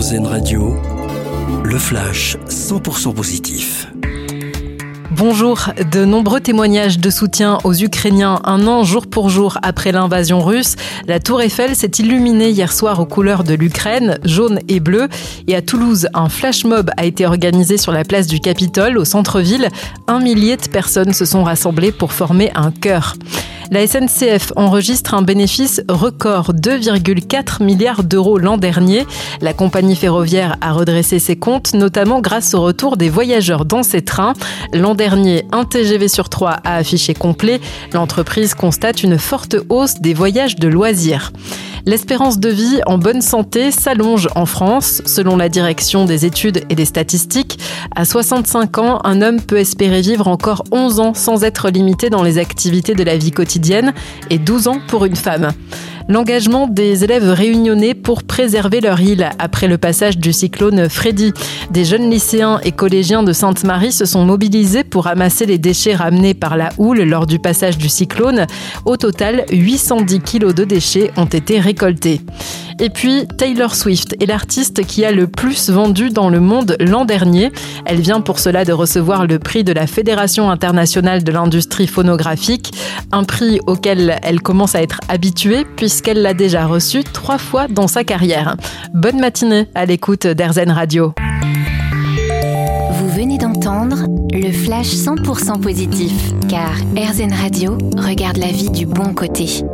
RZN Radio, le flash 100% positif. Bonjour. De nombreux témoignages de soutien aux Ukrainiens un an jour pour jour après l'invasion russe. La tour Eiffel s'est illuminée hier soir aux couleurs de l'Ukraine, jaune et bleu. Et à Toulouse, un flash mob a été organisé sur la place du Capitole, au centre-ville. Un millier de personnes se sont rassemblées pour former un chœur. La SNCF enregistre un bénéfice record 2,4 milliards d'euros l'an dernier. La compagnie ferroviaire a redressé ses comptes, notamment grâce au retour des voyageurs dans ses trains. L'an dernier, un TGV sur trois a affiché complet. L'entreprise constate une forte hausse des voyages de loisirs. L'espérance de vie en bonne santé s'allonge en France. Selon la direction des études et des statistiques, à 65 ans, un homme peut espérer vivre encore 11 ans sans être limité dans les activités de la vie quotidienne et 12 ans pour une femme l'engagement des élèves réunionnais pour préserver leur île après le passage du cyclone Freddy. Des jeunes lycéens et collégiens de Sainte-Marie se sont mobilisés pour ramasser les déchets ramenés par la houle lors du passage du cyclone. Au total, 810 kilos de déchets ont été récoltés. Et puis, Taylor Swift est l'artiste qui a le plus vendu dans le monde l'an dernier. Elle vient pour cela de recevoir le prix de la Fédération internationale de l'industrie phonographique, un prix auquel elle commence à être habituée puisqu'elle l'a déjà reçu trois fois dans sa carrière. Bonne matinée à l'écoute d'Airzen Radio. Vous venez d'entendre le flash 100% positif, car Airzen Radio regarde la vie du bon côté.